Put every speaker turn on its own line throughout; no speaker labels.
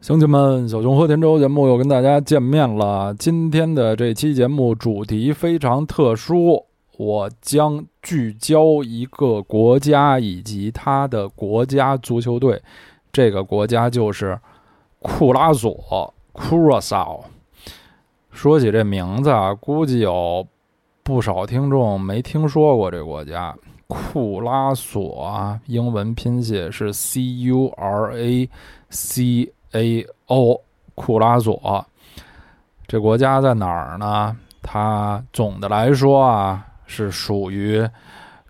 乡亲们，小熊和田周节目又跟大家见面了。今天的这期节目主题非常特殊，我将聚焦一个国家以及他的国家足球队。这个国家就是库拉索 （Curaçao）。说起这名字啊，估计有不少听众没听说过这国家。库拉索啊，英文拼写是 C-U-R-A-C A.O. 库拉索，这国家在哪儿呢？它总的来说啊，是属于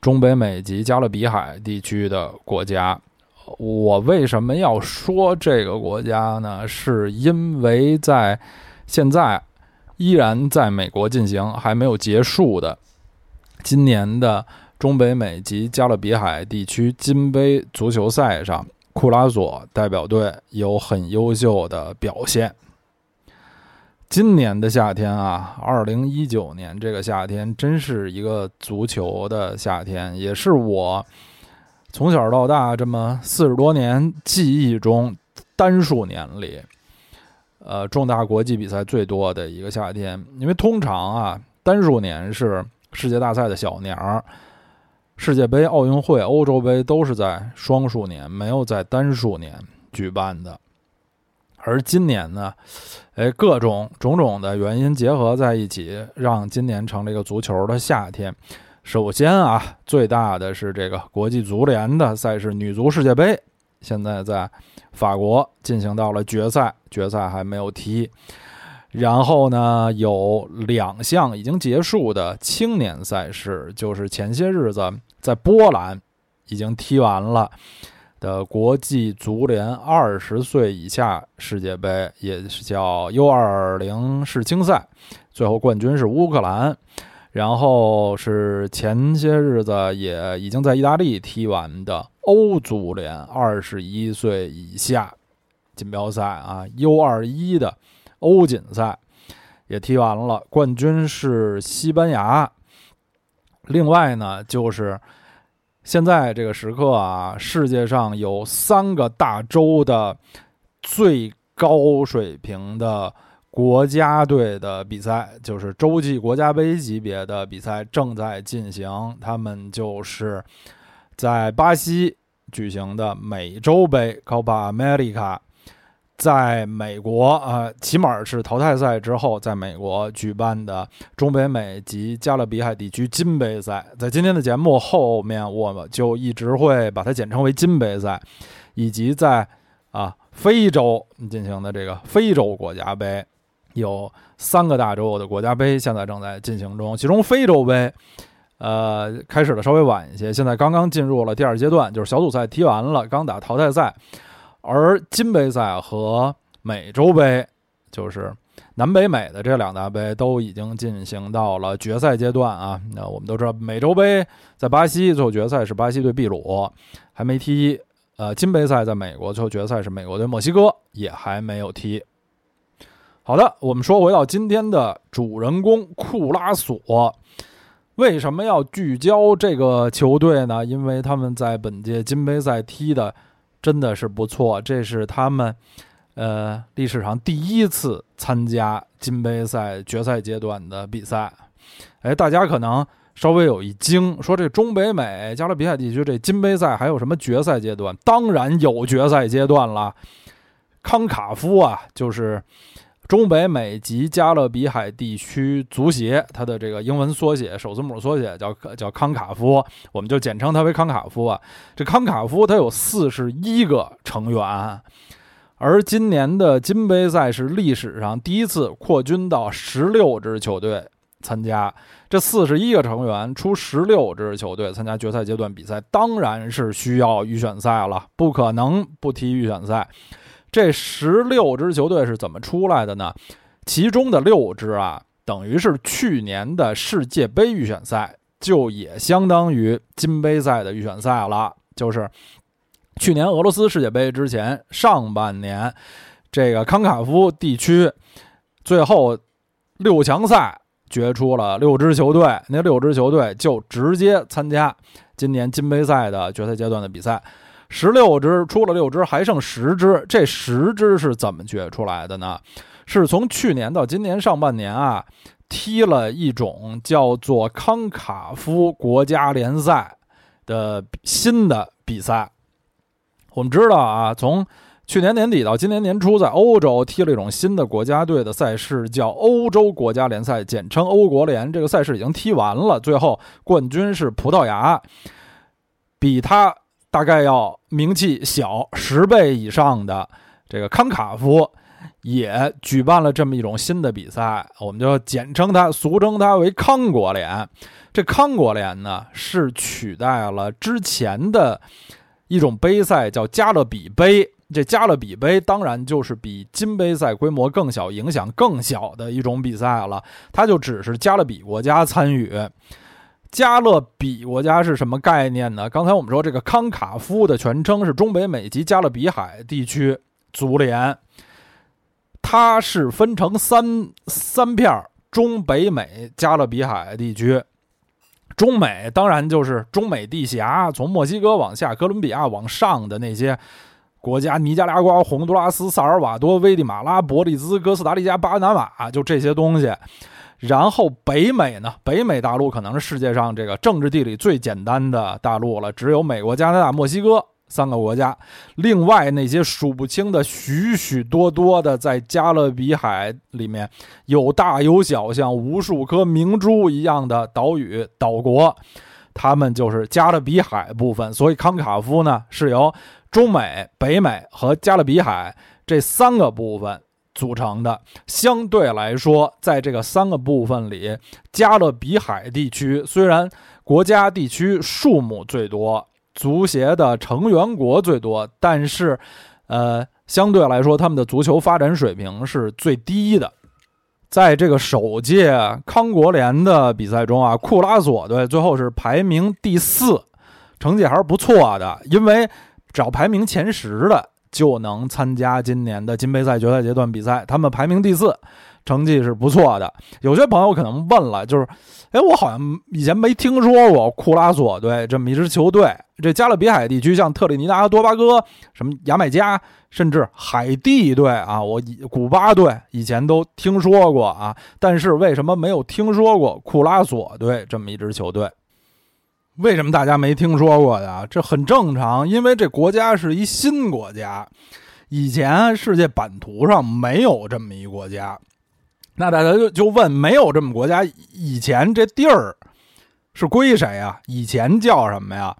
中北美及加勒比海地区的国家。我为什么要说这个国家呢？是因为在现在依然在美国进行还没有结束的今年的中北美及加勒比海地区金杯足球赛上。库拉索代表队有很优秀的表现。今年的夏天啊，二零一九年这个夏天真是一个足球的夏天，也是我从小到大这么四十多年记忆中单数年里，呃，重大国际比赛最多的一个夏天。因为通常啊，单数年是世界大赛的小年儿。世界杯、奥运会、欧洲杯都是在双数年，没有在单数年举办的。而今年呢，哎，各种种种的原因结合在一起，让今年成了一个足球的夏天。首先啊，最大的是这个国际足联的赛事——女足世界杯，现在在法国进行到了决赛，决赛还没有踢。然后呢，有两项已经结束的青年赛事，就是前些日子在波兰已经踢完了的国际足联二十岁以下世界杯，也是叫 U20 世青赛，最后冠军是乌克兰。然后是前些日子也已经在意大利踢完的欧足联二十一岁以下锦标赛啊，U21 的。欧锦赛也踢完了，冠军是西班牙。另外呢，就是现在这个时刻啊，世界上有三个大洲的最高水平的国家队的比赛，就是洲际国家杯级别的比赛正在进行。他们就是在巴西举行的美洲杯 （Copa America）。在美国，呃，起码是淘汰赛之后，在美国举办的中北美及加勒比海地区金杯赛，在今天的节目后面，我们就一直会把它简称为金杯赛，以及在啊非洲进行的这个非洲国家杯，有三个大洲的国家杯现在正在进行中，其中非洲杯，呃，开始的稍微晚一些，现在刚刚进入了第二阶段，就是小组赛踢完了，刚打淘汰赛。而金杯赛和美洲杯，就是南北美的这两大杯，都已经进行到了决赛阶段啊。那我们都知道，美洲杯在巴西，最后决赛是巴西对秘鲁，还没踢。呃，金杯赛在美国，最后决赛是美国对墨西哥，也还没有踢。好的，我们说回到今天的主人公库拉索，为什么要聚焦这个球队呢？因为他们在本届金杯赛踢的。真的是不错，这是他们，呃，历史上第一次参加金杯赛决赛阶段的比赛。哎，大家可能稍微有一惊，说这中北美加勒比海地区这金杯赛还有什么决赛阶段？当然有决赛阶段了，康卡夫啊，就是。中北美及加勒比海地区足协，它的这个英文缩写首字母缩写叫叫康卡夫，我们就简称它为康卡夫啊。这康卡夫它有四十一个成员，而今年的金杯赛是历史上第一次扩军到十六支球队参加。这四十一个成员出十六支球队参加决赛阶段比赛，当然是需要预选赛了，不可能不踢预选赛。这十六支球队是怎么出来的呢？其中的六支啊，等于是去年的世界杯预选赛，就也相当于金杯赛的预选赛了。就是去年俄罗斯世界杯之前上半年，这个康卡夫地区最后六强赛决出了六支球队，那六支球队就直接参加今年金杯赛的决赛阶段的比赛。十六支出了六支，还剩十支。这十支是怎么决出来的呢？是从去年到今年上半年啊，踢了一种叫做康卡夫国家联赛的新的比赛。我们知道啊，从去年年底到今年年初，在欧洲踢了一种新的国家队的赛事，叫欧洲国家联赛，简称欧国联。这个赛事已经踢完了，最后冠军是葡萄牙，比他大概要名气小十倍以上的这个康卡夫，也举办了这么一种新的比赛，我们就简称它，俗称它为康国联。这康国联呢，是取代了之前的一种杯赛，叫加勒比杯。这加勒比杯当然就是比金杯赛规模更小、影响更小的一种比赛了。它就只是加勒比国家参与。加勒比国家是什么概念呢？刚才我们说这个康卡夫的全称是中北美及加勒比海地区足联，它是分成三三片儿中北美加勒比海地区。中美当然就是中美地峡，从墨西哥往下，哥伦比亚往上的那些。国家：尼加拉瓜、洪都拉斯、萨尔瓦多、危地马拉、伯利兹、哥斯达黎加、巴拿马，就这些东西。然后北美呢？北美大陆可能是世界上这个政治地理最简单的大陆了，只有美国、加拿大、墨西哥三个国家。另外那些数不清的许许多多的在加勒比海里面有大有小，像无数颗明珠一样的岛屿岛国，他们就是加勒比海部分。所以康卡夫呢是由。中美、北美和加勒比海这三个部分组成的，相对来说，在这个三个部分里，加勒比海地区虽然国家地区数目最多，足协的成员国最多，但是，呃，相对来说，他们的足球发展水平是最低的。在这个首届康国联的比赛中啊，库拉索队最后是排名第四，成绩还是不错的，因为。只要排名前十的就能参加今年的金杯赛决赛阶段比赛。他们排名第四，成绩是不错的。有些朋友可能问了，就是，哎，我好像以前没听说过库拉索队这么一支球队。这加勒比海地区，像特立尼达和多巴哥、什么牙买加，甚至海地队啊，我以古巴队以前都听说过啊。但是为什么没有听说过库拉索队这么一支球队？为什么大家没听说过呀？这很正常，因为这国家是一新国家，以前世界版图上没有这么一国家。那大家就就问，没有这么国家，以前这地儿是归谁呀？以前叫什么呀？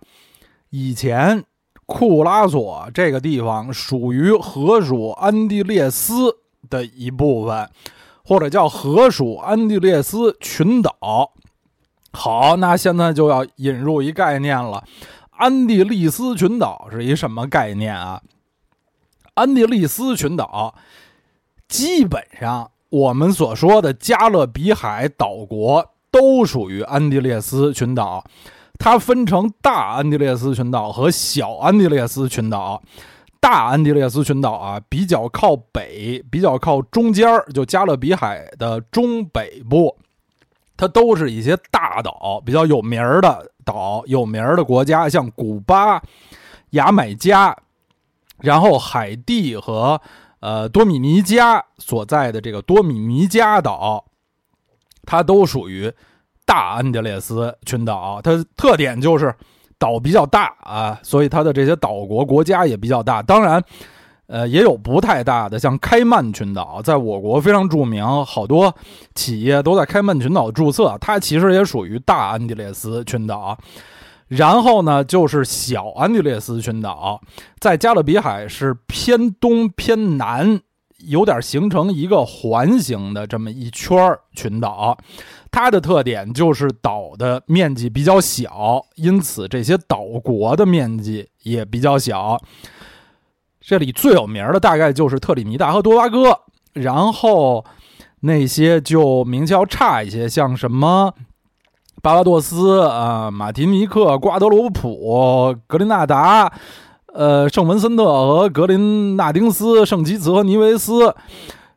以前库拉索这个地方属于河属安地列斯的一部分，或者叫河属安地列斯群岛。好，那现在就要引入一概念了，安地利斯群岛是一什么概念啊？安地利斯群岛基本上我们所说的加勒比海岛国都属于安地列斯群岛，它分成大安地列斯群岛和小安地列斯群岛。大安地列斯群岛啊，比较靠北，比较靠中间就加勒比海的中北部。它都是一些大岛，比较有名儿的岛，有名的国家，像古巴、牙买加，然后海地和呃多米尼加所在的这个多米尼加岛，它都属于大安地列斯群岛。它特点就是岛比较大啊，所以它的这些岛国国家也比较大。当然。呃，也有不太大的，像开曼群岛，在我国非常著名，好多企业都在开曼群岛注册。它其实也属于大安地列斯群岛。然后呢，就是小安地列斯群岛，在加勒比海是偏东偏南，有点形成一个环形的这么一圈群岛。它的特点就是岛的面积比较小，因此这些岛国的面积也比较小。这里最有名的大概就是特里尼达和多巴哥，然后那些就名气要差一些，像什么巴巴多斯啊、马提尼克、瓜德罗普、格林纳达、呃圣文森特和格林纳丁斯、圣吉茨和尼维斯，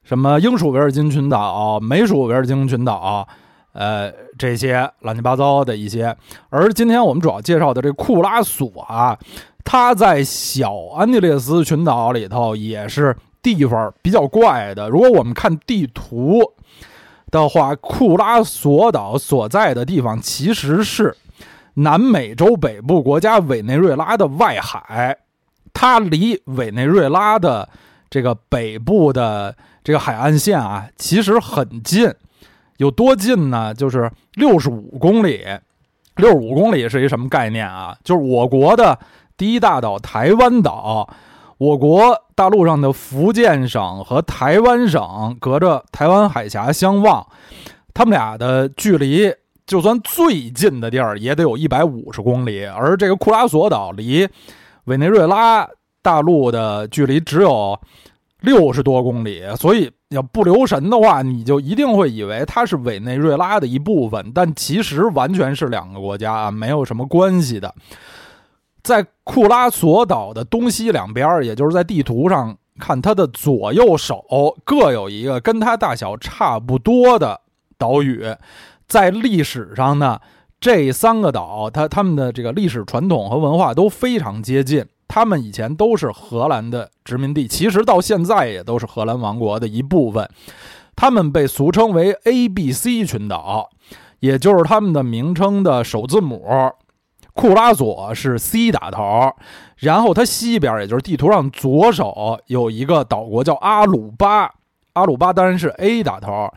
什么英属维尔京群岛、美属维尔京群岛，呃这些乱七八糟的一些。而今天我们主要介绍的这库拉索啊。它在小安地列斯群岛里头也是地方比较怪的。如果我们看地图的话，库拉索岛所在的地方其实是南美洲北部国家委内瑞拉的外海，它离委内瑞拉的这个北部的这个海岸线啊，其实很近。有多近呢？就是六十五公里。六十五公里是一什么概念啊？就是我国的第一大岛台湾岛，我国大陆上的福建省和台湾省隔着台湾海峡相望，他们俩的距离，就算最近的地儿也得有一百五十公里。而这个库拉索岛离委内瑞拉大陆的距离只有六十多公里，所以。要不留神的话，你就一定会以为它是委内瑞拉的一部分，但其实完全是两个国家啊，没有什么关系的。在库拉索岛的东西两边，也就是在地图上看，它的左右手各有一个跟它大小差不多的岛屿。在历史上呢，这三个岛，它它们的这个历史传统和文化都非常接近。他们以前都是荷兰的殖民地，其实到现在也都是荷兰王国的一部分。他们被俗称为 A、B、C 群岛，也就是他们的名称的首字母。库拉索是 C 打头，然后它西边，也就是地图上左手有一个岛国叫阿鲁巴，阿鲁巴当然是 A 打头。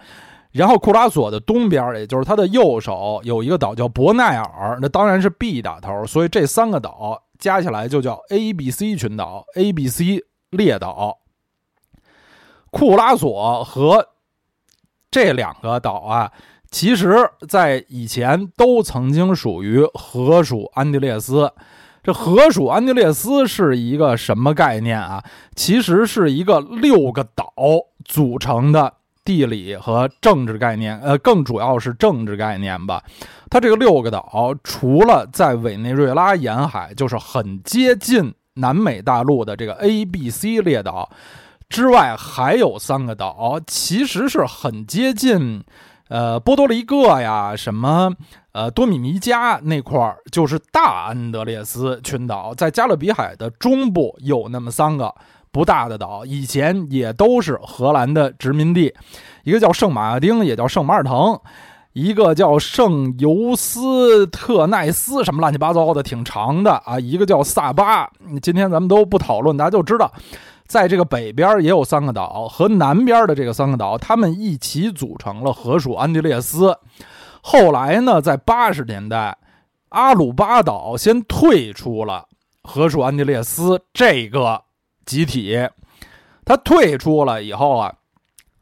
然后库拉索的东边，也就是它的右手有一个岛叫伯奈尔，那当然是 B 打头。所以这三个岛。加起来就叫 A、B、C 群岛，A、B、C 列岛。库拉索和这两个岛啊，其实在以前都曾经属于河属安地列斯。这河属安地列斯是一个什么概念啊？其实是一个六个岛组成的。地理和政治概念，呃，更主要是政治概念吧。它这个六个岛，除了在委内瑞拉沿海，就是很接近南美大陆的这个 A、B、C 列岛之外，还有三个岛，其实是很接近，呃，波多黎各呀，什么，呃，多米尼加那块儿，就是大安德烈斯群岛，在加勒比海的中部有那么三个。不大的岛，以前也都是荷兰的殖民地，一个叫圣马丁，也叫圣马尔滕，一个叫圣尤斯特奈斯，什么乱七八糟的，挺长的啊。一个叫萨巴，今天咱们都不讨论，大家就知道，在这个北边也有三个岛，和南边的这个三个岛，他们一起组成了河属安地列斯。后来呢，在八十年代，阿鲁巴岛先退出了河属安地列斯这个。集体，他退出了以后啊，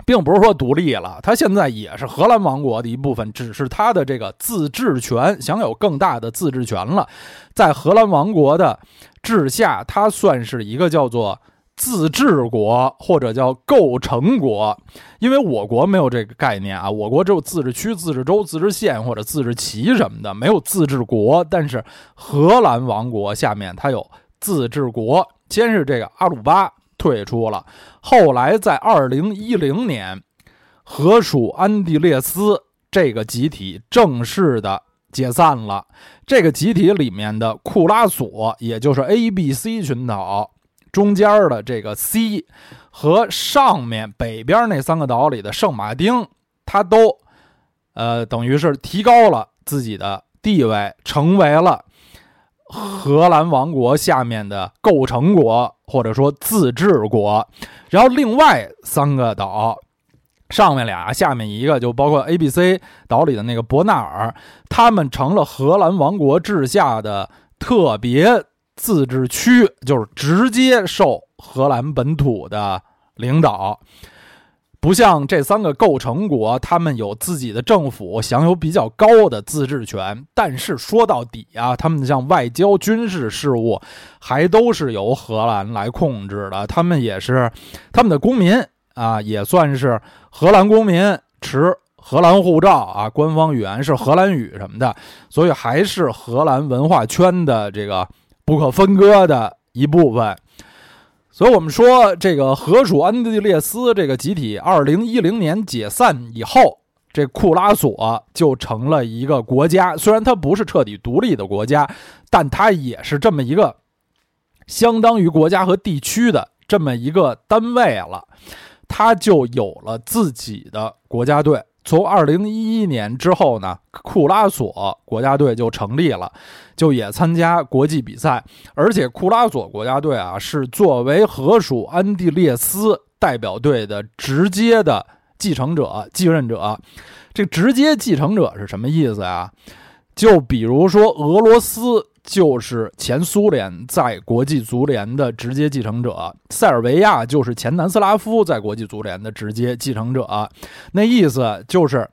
并不是说独立了，他现在也是荷兰王国的一部分，只是他的这个自治权享有更大的自治权了。在荷兰王国的治下，他算是一个叫做自治国或者叫构成国，因为我国没有这个概念啊，我国只有自治区、自治州、自治县或者自治旗什么的，没有自治国。但是荷兰王国下面它有自治国。先是这个阿鲁巴退出了，后来在二零一零年，荷属安地列斯这个集体正式的解散了。这个集体里面的库拉索，也就是 A、B、C 群岛中间的这个 C 和上面北边那三个岛里的圣马丁，它都呃等于是提高了自己的地位，成为了。荷兰王国下面的构成国或者说自治国，然后另外三个岛，上面俩，下面一个，就包括 A、B、C 岛里的那个伯纳尔，他们成了荷兰王国治下的特别自治区，就是直接受荷兰本土的领导。不像这三个构成国，他们有自己的政府，享有比较高的自治权。但是说到底啊，他们像外交、军事事务，还都是由荷兰来控制的。他们也是他们的公民啊，也算是荷兰公民，持荷兰护照啊，官方语言是荷兰语什么的，所以还是荷兰文化圈的这个不可分割的一部分。所以，我们说这个荷属安地列斯这个集体，二零一零年解散以后，这库拉索就成了一个国家。虽然它不是彻底独立的国家，但它也是这么一个相当于国家和地区的这么一个单位了，它就有了自己的国家队。从二零一一年之后呢，库拉索国家队就成立了，就也参加国际比赛。而且库拉索国家队啊，是作为河属安地列斯代表队的直接的继承者、继任者。这直接继承者是什么意思啊？就比如说俄罗斯。就是前苏联在国际足联的直接继承者，塞尔维亚就是前南斯拉夫在国际足联的直接继承者。那意思就是，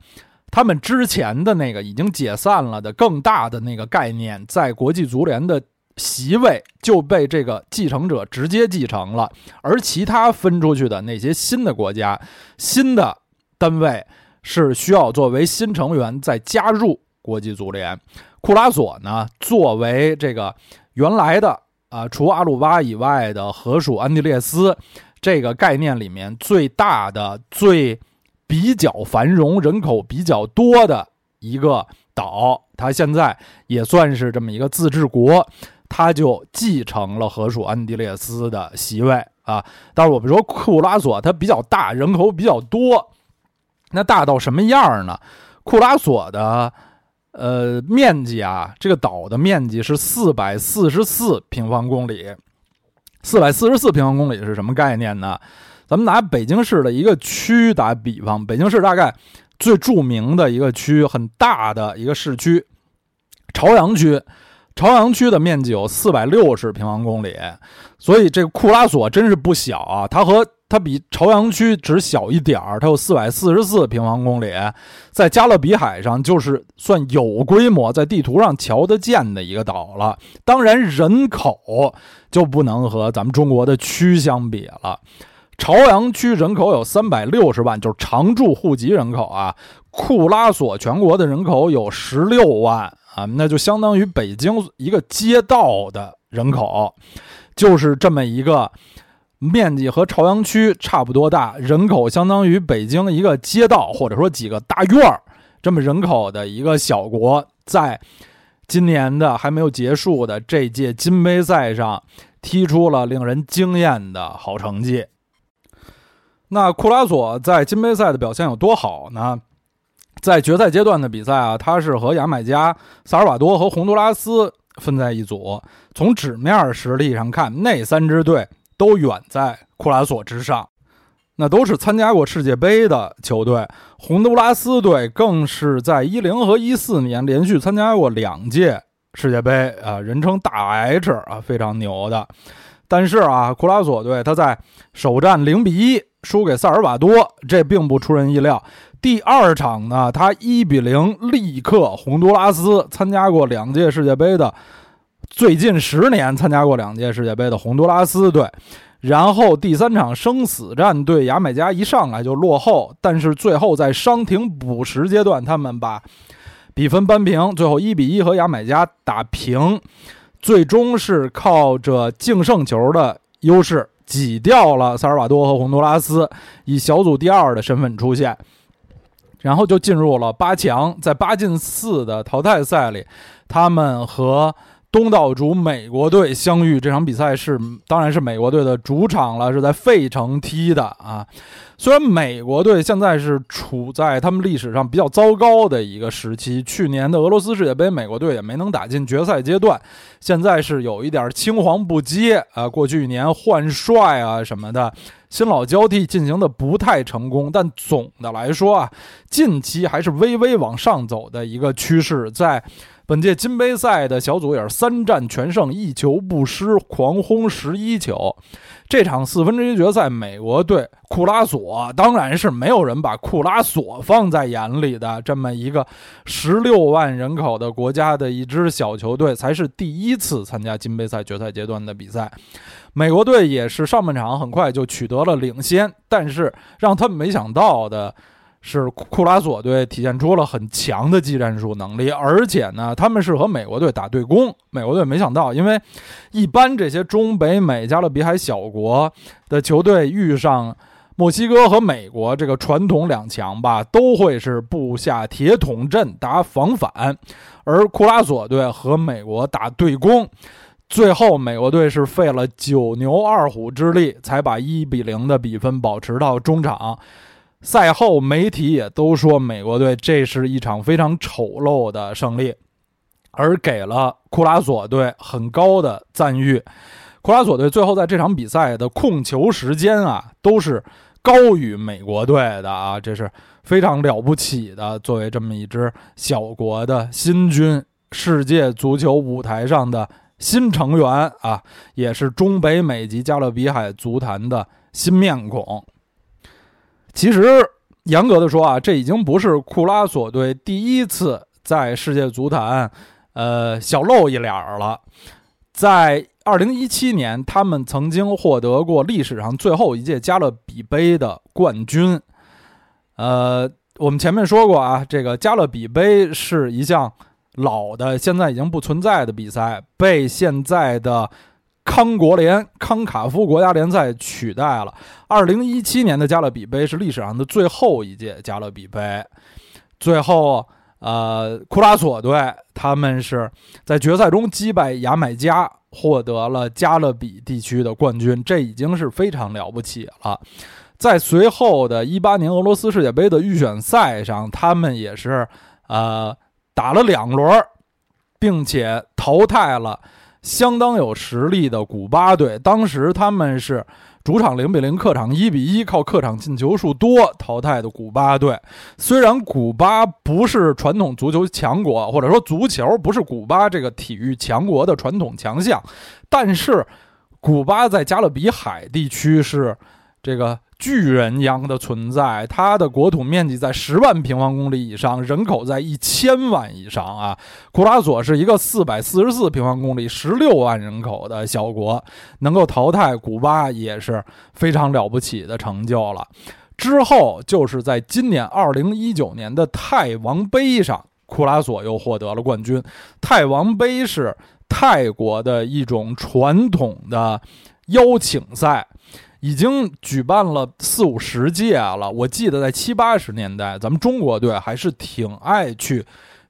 他们之前的那个已经解散了的更大的那个概念，在国际足联的席位就被这个继承者直接继承了，而其他分出去的那些新的国家、新的单位是需要作为新成员再加入国际足联。库拉索呢，作为这个原来的啊，除阿鲁巴以外的河属安地列斯这个概念里面最大的、最比较繁荣、人口比较多的一个岛，它现在也算是这么一个自治国，它就继承了河属安地列斯的席位啊。但是我们说库拉索它比较大，人口比较多，那大到什么样呢？库拉索的。呃，面积啊，这个岛的面积是四百四十四平方公里。四百四十四平方公里是什么概念呢？咱们拿北京市的一个区打比方，北京市大概最著名的一个区，很大的一个市区，朝阳区。朝阳区的面积有四百六十平方公里，所以这个库拉索真是不小啊，它和。它比朝阳区只小一点儿，它有四百四十四平方公里，在加勒比海上就是算有规模，在地图上瞧得见的一个岛了。当然，人口就不能和咱们中国的区相比了。朝阳区人口有三百六十万，就是常住户籍人口啊。库拉索全国的人口有十六万，啊那就相当于北京一个街道的人口，就是这么一个。面积和朝阳区差不多大，人口相当于北京一个街道或者说几个大院儿这么人口的一个小国，在今年的还没有结束的这届金杯赛上踢出了令人惊艳的好成绩。那库拉索在金杯赛的表现有多好呢？在决赛阶段的比赛啊，他是和牙买加、萨尔瓦多和洪都拉斯分在一组。从纸面实力上看，那三支队。都远在库拉索之上，那都是参加过世界杯的球队。洪都拉斯队更是在一零和一四年连续参加过两届世界杯啊，人称大 H 啊，非常牛的。但是啊，库拉索队他在首战零比一输给萨尔瓦多，这并不出人意料。第二场呢，他一比零力克洪都拉斯，参加过两届世界杯的。最近十年参加过两届世界杯的洪都拉斯队，然后第三场生死战对牙买加一上来就落后，但是最后在伤停补时阶段，他们把比分扳平，最后一比一和牙买加打平，最终是靠着净胜球的优势挤掉了萨尔瓦多和洪都拉斯，以小组第二的身份出现，然后就进入了八强，在八进四的淘汰赛里，他们和。东道主美国队相遇这场比赛是，当然是美国队的主场了，是在费城踢的啊。虽然美国队现在是处在他们历史上比较糟糕的一个时期，去年的俄罗斯世界杯，美国队也没能打进决赛阶段，现在是有一点青黄不接啊。过去一年换帅啊什么的，新老交替进行的不太成功，但总的来说啊，近期还是微微往上走的一个趋势，在。本届金杯赛的小组也是三战全胜，一球不失，狂轰十一球。这场四分之一决赛，美国队库拉索当然是没有人把库拉索放在眼里的。这么一个十六万人口的国家的一支小球队，才是第一次参加金杯赛决赛阶段的比赛。美国队也是上半场很快就取得了领先，但是让他们没想到的。是库拉索队体现出了很强的技战术能力，而且呢，他们是和美国队打对攻。美国队没想到，因为一般这些中北美加勒比海小国的球队遇上墨西哥和美国这个传统两强吧，都会是布下铁桶阵打防反，而库拉索队和美国打对攻。最后美国队是费了九牛二虎之力，才把一比零的比分保持到中场。赛后媒体也都说，美国队这是一场非常丑陋的胜利，而给了库拉索队很高的赞誉。库拉索队最后在这场比赛的控球时间啊，都是高于美国队的啊，这是非常了不起的。作为这么一支小国的新军，世界足球舞台上的新成员啊，也是中北美及加勒比海足坛的新面孔。其实严格的说啊，这已经不是库拉索队第一次在世界足坛，呃，小露一脸儿了。在二零一七年，他们曾经获得过历史上最后一届加勒比杯的冠军。呃，我们前面说过啊，这个加勒比杯是一项老的、现在已经不存在的比赛，被现在的。康国联、康卡夫国家联赛取代了。二零一七年的加勒比杯是历史上的最后一届加勒比杯。最后，呃，库拉索队他们是在决赛中击败牙买加，获得了加勒比地区的冠军，这已经是非常了不起了。在随后的一八年俄罗斯世界杯的预选赛上，他们也是呃打了两轮，并且淘汰了。相当有实力的古巴队，当时他们是主场零比零，客场一比一，靠客场进球数多淘汰的古巴队。虽然古巴不是传统足球强国，或者说足球不是古巴这个体育强国的传统强项，但是古巴在加勒比海地区是这个。巨人一样的存在，它的国土面积在十万平方公里以上，人口在一千万以上啊！库拉索是一个四百四十四平方公里、十六万人口的小国，能够淘汰古巴也是非常了不起的成就了。之后就是在今年二零一九年的泰王杯上，库拉索又获得了冠军。泰王杯是泰国的一种传统的邀请赛。已经举办了四五十届了。我记得在七八十年代，咱们中国队还是挺爱去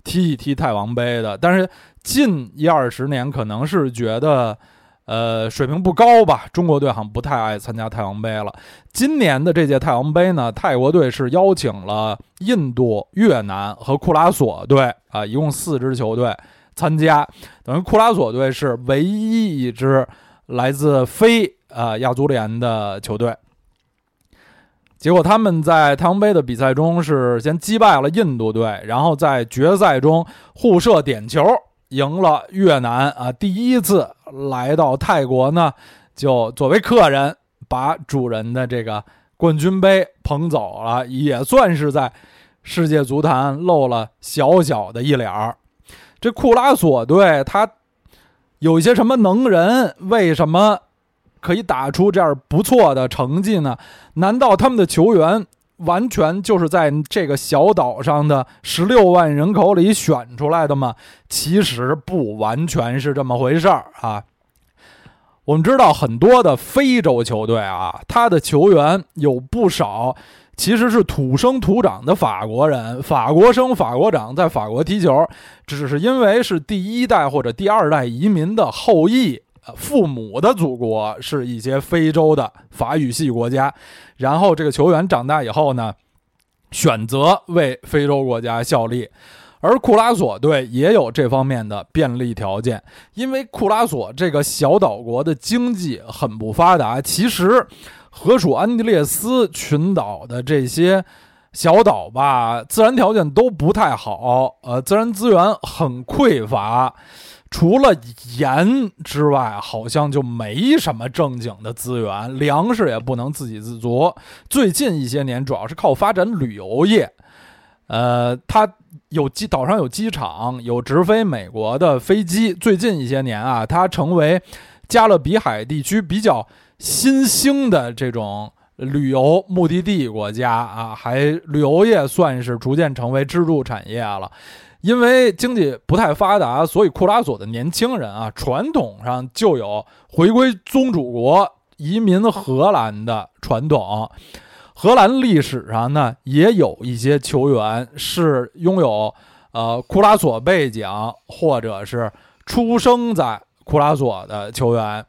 踢一踢泰王杯的。但是近一二十年，可能是觉得，呃，水平不高吧。中国队好像不太爱参加泰王杯了。今年的这届泰王杯呢，泰国队是邀请了印度、越南和库拉索队啊，一共四支球队参加。等于库拉索队是唯一一支来自非。啊，亚足联的球队，结果他们在太阳杯的比赛中是先击败了印度队，然后在决赛中互射点球赢了越南。啊，第一次来到泰国呢，就作为客人把主人的这个冠军杯捧走了，也算是在世界足坛露了小小的一脸儿。这库拉索队他有一些什么能人？为什么？可以打出这样不错的成绩呢？难道他们的球员完全就是在这个小岛上的十六万人口里选出来的吗？其实不完全是这么回事儿啊。我们知道很多的非洲球队啊，他的球员有不少其实是土生土长的法国人，法国生法国长，在法国踢球，只是因为是第一代或者第二代移民的后裔。呃父母的祖国是一些非洲的法语系国家，然后这个球员长大以后呢，选择为非洲国家效力，而库拉索队也有这方面的便利条件，因为库拉索这个小岛国的经济很不发达，其实河属安地列斯群岛的这些小岛吧，自然条件都不太好，呃，自然资源很匮乏。除了盐之外，好像就没什么正经的资源，粮食也不能自给自足。最近一些年，主要是靠发展旅游业。呃，它有机岛上有机场，有直飞美国的飞机。最近一些年啊，它成为加勒比海地区比较新兴的这种旅游目的地国家啊，还旅游业算是逐渐成为支柱产业了。因为经济不太发达，所以库拉索的年轻人啊，传统上就有回归宗主国、移民荷兰的传统。荷兰历史上呢，也有一些球员是拥有呃库拉索背景，或者是出生在库拉索的球员。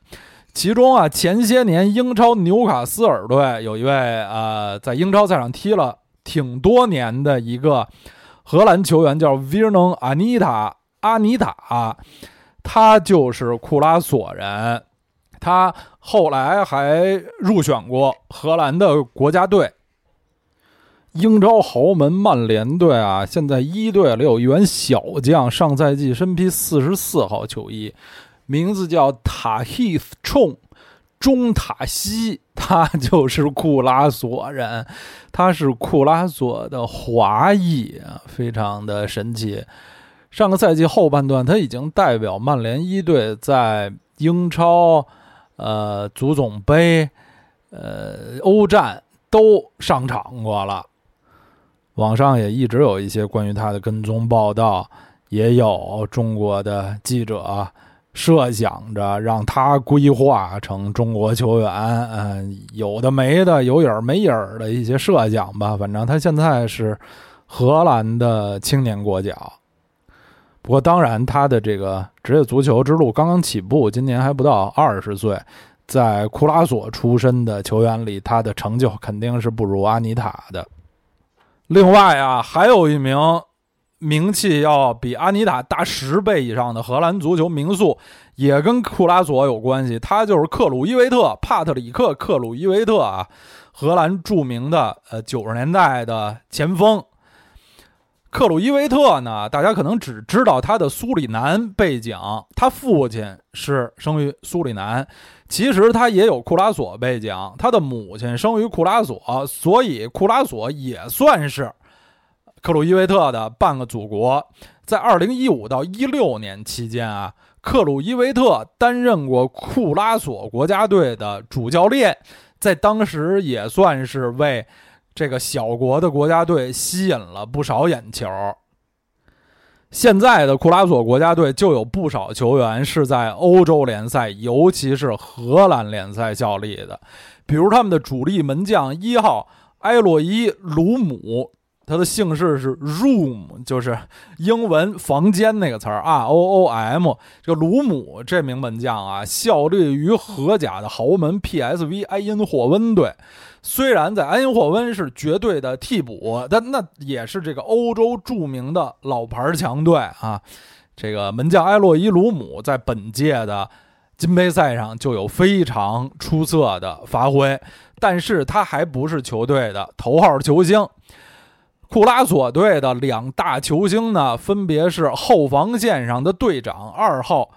其中啊，前些年英超纽卡斯尔队有一位呃，在英超赛场踢了挺多年的一个荷兰球员，叫 Vernon Anita，阿尼塔，他就是库拉索人，他后来还入选过荷兰的国家队。英超豪门曼联队啊，现在一队里有一员小将，上赛季身披四十四号球衣。名字叫塔希斯冲，中塔西，他就是库拉索人，他是库拉索的华裔，非常的神奇。上个赛季后半段，他已经代表曼联一队在英超、呃足总杯、呃欧战都上场过了。网上也一直有一些关于他的跟踪报道，也有中国的记者。设想着让他规划成中国球员，嗯，有的没的，有影儿没影儿的一些设想吧。反正他现在是荷兰的青年国脚，不过当然他的这个职业足球之路刚刚起步，今年还不到二十岁，在库拉索出身的球员里，他的成就肯定是不如阿尼塔的。另外啊，还有一名。名气要比阿尼塔大十倍以上的荷兰足球名宿，也跟库拉索有关系。他就是克鲁伊维特，帕特里克·克鲁伊维特啊，荷兰著名的呃九十年代的前锋。克鲁伊维特呢，大家可能只知道他的苏里南背景，他父亲是生于苏里南，其实他也有库拉索背景，他的母亲生于库拉索，所以库拉索也算是。克鲁伊维特的半个祖国，在二零一五到一六年期间啊，克鲁伊维特担任过库拉索国家队的主教练，在当时也算是为这个小国的国家队吸引了不少眼球。现在的库拉索国家队就有不少球员是在欧洲联赛，尤其是荷兰联赛效力的，比如他们的主力门将一号埃洛伊·鲁姆。他的姓氏是 Room，就是英文房间那个词儿 R O O M。这个鲁姆这名门将啊，效力于荷甲的豪门 PSV 埃因霍温队。虽然在埃因霍温是绝对的替补，但那也是这个欧洲著名的老牌强队啊。这个门将埃洛伊鲁姆在本届的金杯赛上就有非常出色的发挥，但是他还不是球队的头号球星。库拉索队的两大球星呢，分别是后防线上的队长二号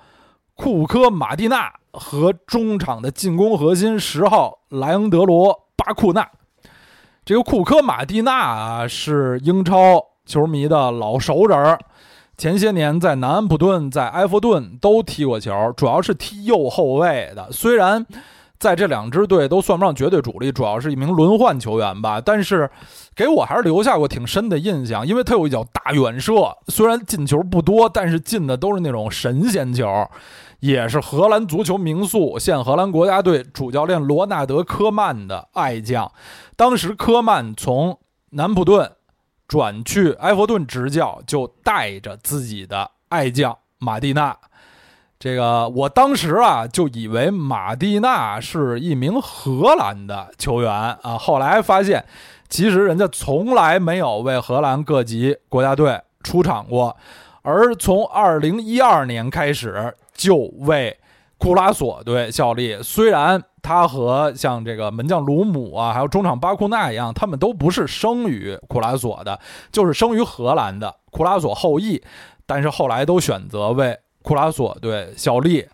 库科马蒂纳和中场的进攻核心十号莱昂德罗巴库纳。这个库科马蒂纳啊，是英超球迷的老熟人儿，前些年在南安普顿、在埃弗顿都踢过球，主要是踢右后卫的。虽然在这两支队都算不上绝对主力，主要是一名轮换球员吧。但是，给我还是留下过挺深的印象，因为他有一脚大远射，虽然进球不多，但是进的都是那种神仙球。也是荷兰足球名宿，现荷兰国家队主教练罗纳德·科曼的爱将。当时科曼从南普顿转去埃弗顿执教，就带着自己的爱将马蒂纳。这个我当时啊就以为马蒂纳是一名荷兰的球员啊，后来发现其实人家从来没有为荷兰各级国家队出场过，而从2012年开始就为库拉索队效力。虽然他和像这个门将鲁姆啊，还有中场巴库纳一样，他们都不是生于库拉索的，就是生于荷兰的库拉索后裔，但是后来都选择为。库拉索队小力，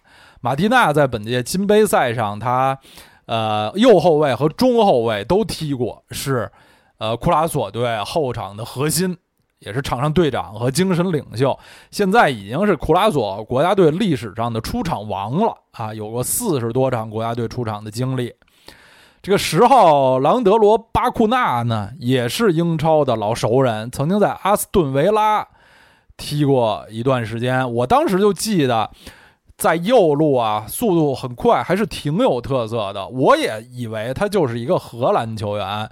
马蒂纳在本届金杯赛上，他呃右后卫和中后卫都踢过，是呃库拉索队后场的核心，也是场上队长和精神领袖。现在已经是库拉索国家队历史上的出场王了啊，有过四十多场国家队出场的经历。这个十号朗德罗巴库纳呢，也是英超的老熟人，曾经在阿斯顿维拉。踢过一段时间，我当时就记得，在右路啊，速度很快，还是挺有特色的。我也以为他就是一个荷兰球员，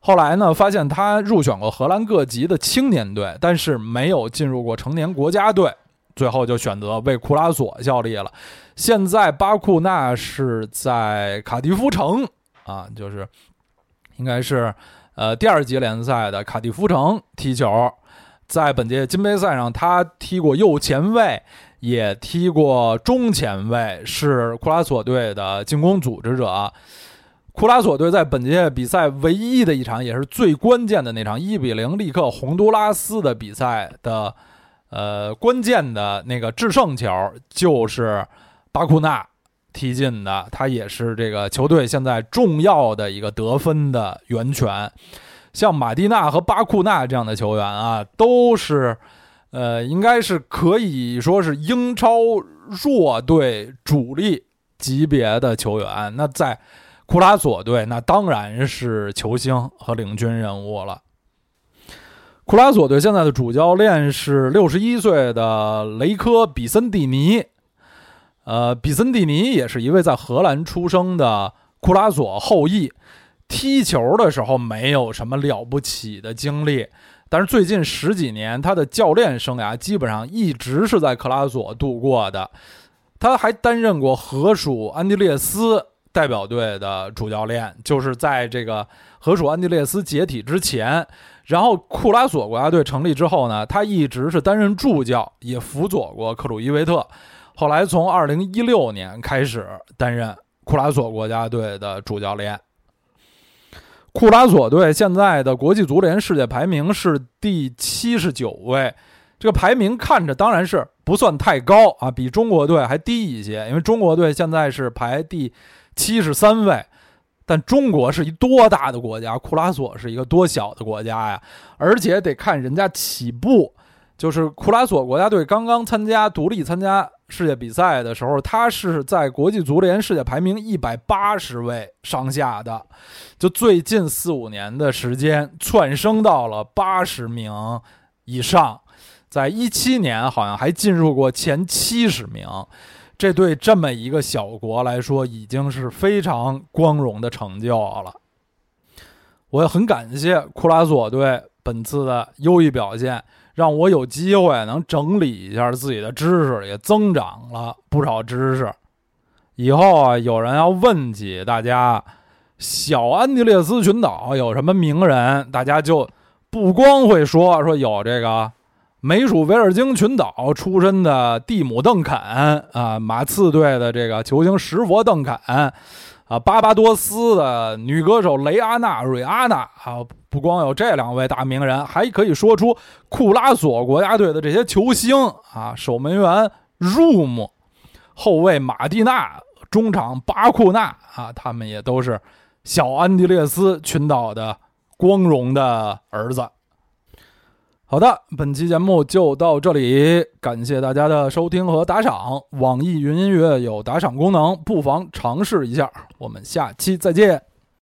后来呢，发现他入选过荷兰各级的青年队，但是没有进入过成年国家队。最后就选择为库拉索效力了。现在巴库纳是在卡迪夫城啊，就是应该是呃第二级联赛的卡迪夫城踢球。在本届金杯赛上，他踢过右前卫，也踢过中前卫，是库拉索队的进攻组织者。库拉索队在本届比赛唯一的一场，也是最关键的那场一比零力克洪都拉斯的比赛的，呃，关键的那个制胜球，就是巴库纳踢进的。他也是这个球队现在重要的一个得分的源泉。像马蒂纳和巴库纳这样的球员啊，都是，呃，应该是可以说是英超弱队主力级别的球员。那在库拉索队，那当然是球星和领军人物了。库拉索队现在的主教练是六十一岁的雷科·比森蒂尼，呃，比森蒂尼也是一位在荷兰出生的库拉索后裔。踢球的时候没有什么了不起的经历，但是最近十几年他的教练生涯基本上一直是在克拉索度过的。他还担任过荷属安地列斯。代表队的主教练就是在这个荷属安地列斯解体之前，然后库拉索国家队成立之后呢，他一直是担任助教，也辅佐过克鲁伊维特。后来从二零一六年开始担任库拉索国家队的主教练。库拉索队现在的国际足联世界排名是第七十九位，这个排名看着当然是不算太高啊，比中国队还低一些，因为中国队现在是排第。七十三位，但中国是一多大的国家？库拉索是一个多小的国家呀？而且得看人家起步，就是库拉索国家队刚刚参加独立参加世界比赛的时候，他是在国际足联世界排名一百八十位上下的，就最近四五年的时间窜升到了八十名以上，在一七年好像还进入过前七十名。这对这么一个小国来说，已经是非常光荣的成就了。我也很感谢库拉索队本次的优异表现，让我有机会能整理一下自己的知识，也增长了不少知识。以后啊，有人要问起大家小安地列斯群岛有什么名人，大家就不光会说说有这个。美属维尔京群岛出身的蒂姆·邓肯啊，马刺队的这个球星石佛·邓肯啊，巴巴多斯的女歌手雷阿娜·瑞阿娜啊，不光有这两位大名人，还可以说出库拉索国家队的这些球星啊，守门员入姆，后卫马蒂娜，中场巴库纳啊，他们也都是小安地列斯群岛的光荣的儿子。好的，本期节目就到这里，感谢大家的收听和打赏。网易云音乐有打赏功能，不妨尝试一下。我们下期再见。